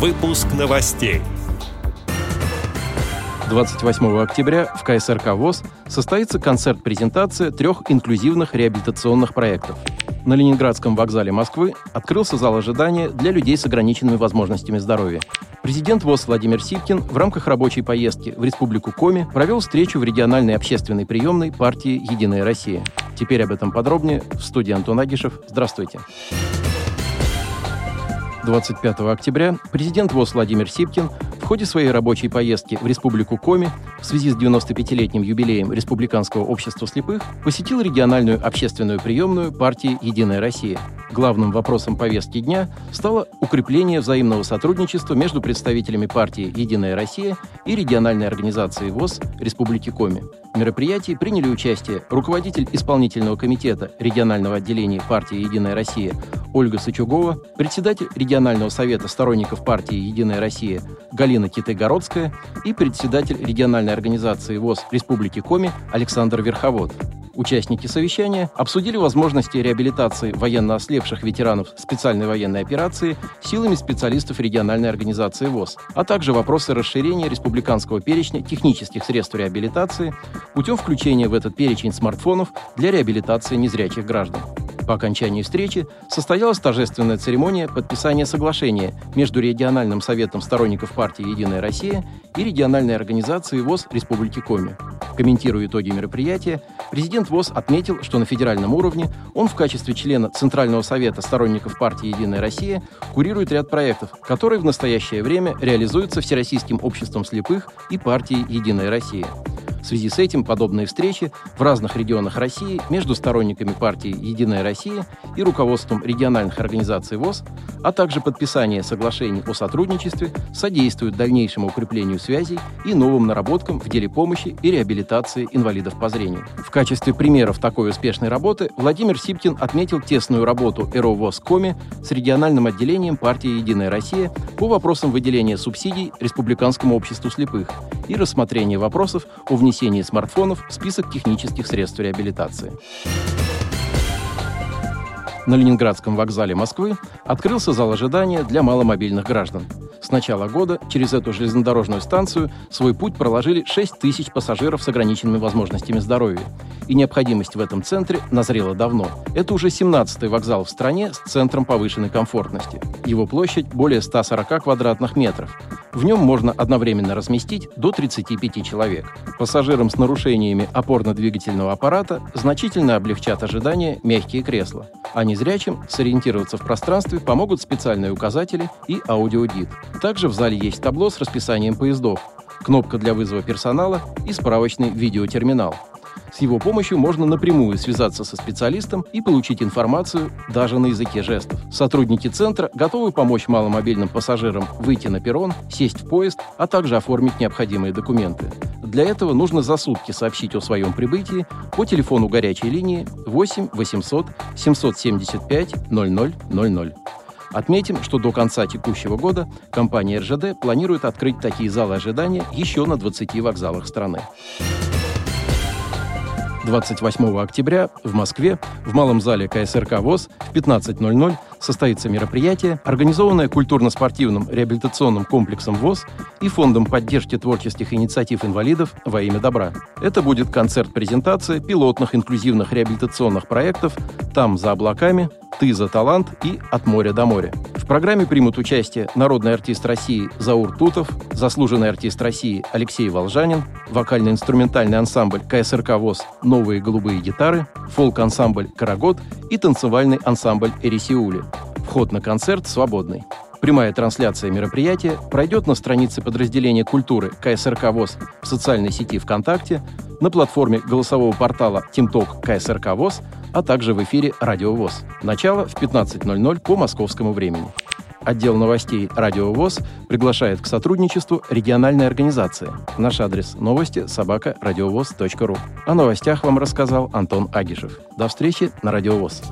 Выпуск новостей. 28 октября в КСРК ВОЗ состоится концерт-презентация трех инклюзивных реабилитационных проектов. На Ленинградском вокзале Москвы открылся зал ожидания для людей с ограниченными возможностями здоровья. Президент ВОЗ Владимир Сипкин в рамках рабочей поездки в Республику Коми провел встречу в региональной общественной приемной партии «Единая Россия». Теперь об этом подробнее в студии Антон Агишев. Здравствуйте. 25 октября президент ВОЗ Владимир Сипкин ходе своей рабочей поездки в Республику Коми в связи с 95-летним юбилеем Республиканского общества слепых посетил региональную общественную приемную партии «Единая Россия». Главным вопросом повестки дня стало укрепление взаимного сотрудничества между представителями партии «Единая Россия» и региональной организации ВОЗ Республики Коми. В мероприятии приняли участие руководитель исполнительного комитета регионального отделения партии «Единая Россия» Ольга Сычугова, председатель регионального совета сторонников партии «Единая Россия» Галина Китай-Городская и председатель региональной организации ВОЗ Республики Коми Александр Верховод. Участники совещания обсудили возможности реабилитации военно ослепших ветеранов специальной военной операции силами специалистов региональной организации ВОЗ, а также вопросы расширения республиканского перечня технических средств реабилитации путем включения в этот перечень смартфонов для реабилитации незрячих граждан. По окончании встречи состоялась торжественная церемония подписания соглашения между региональным советом сторонников партии «Единая Россия» и региональной организацией ВОЗ Республики Коми. Комментируя итоги мероприятия, президент ВОЗ отметил, что на федеральном уровне он в качестве члена Центрального совета сторонников партии «Единая Россия» курирует ряд проектов, которые в настоящее время реализуются Всероссийским обществом слепых и партией «Единая Россия». В связи с этим подобные встречи в разных регионах России между сторонниками партии «Единая Россия» и руководством региональных организаций ВОЗ, а также подписание соглашений о сотрудничестве содействуют дальнейшему укреплению связей и новым наработкам в деле помощи и реабилитации инвалидов по зрению. В качестве примеров такой успешной работы Владимир Сиптин отметил тесную работу ЭРО ВОЗ Коми с региональным отделением партии «Единая Россия» по вопросам выделения субсидий Республиканскому обществу слепых и рассмотрение вопросов о внесении смартфонов в список технических средств реабилитации. На Ленинградском вокзале Москвы открылся зал ожидания для маломобильных граждан. С начала года через эту железнодорожную станцию свой путь проложили 6 тысяч пассажиров с ограниченными возможностями здоровья. И необходимость в этом центре назрела давно. Это уже 17-й вокзал в стране с центром повышенной комфортности. Его площадь более 140 квадратных метров. В нем можно одновременно разместить до 35 человек. Пассажирам с нарушениями опорно-двигательного аппарата значительно облегчат ожидание мягкие кресла, а незрячим сориентироваться в пространстве помогут специальные указатели и аудиодит. Также в зале есть табло с расписанием поездов, кнопка для вызова персонала и справочный видеотерминал – с его помощью можно напрямую связаться со специалистом и получить информацию даже на языке жестов. Сотрудники центра готовы помочь маломобильным пассажирам выйти на перрон, сесть в поезд, а также оформить необходимые документы. Для этого нужно за сутки сообщить о своем прибытии по телефону горячей линии 8 800 775 0000. Отметим, что до конца текущего года компания РЖД планирует открыть такие залы ожидания еще на 20 вокзалах страны. 28 октября в Москве в Малом зале КСРК ВОЗ в 15.00 состоится мероприятие, организованное культурно-спортивным реабилитационным комплексом ВОЗ и Фондом поддержки творческих инициатив инвалидов во имя добра. Это будет концерт-презентация пилотных инклюзивных реабилитационных проектов «Там за облаками», «Ты за талант» и «От моря до моря». В программе примут участие народный артист России Заур Тутов, заслуженный артист России Алексей Волжанин, вокально-инструментальный ансамбль КСРК ВОЗ «Новые голубые гитары», фолк-ансамбль «Карагод» и танцевальный ансамбль «Эрисиули». Вход на концерт свободный. Прямая трансляция мероприятия пройдет на странице подразделения культуры КСРК ВОЗ в социальной сети ВКонтакте, на платформе голосового портала TeamTalk КСРК ВОЗ, а также в эфире Радио ВОЗ. Начало в 15.00 по московскому времени. Отдел новостей «Радио ВОЗ» приглашает к сотрудничеству региональной организации. Наш адрес – новости собака ру. О новостях вам рассказал Антон Агишев. До встречи на «Радио ВОЗ».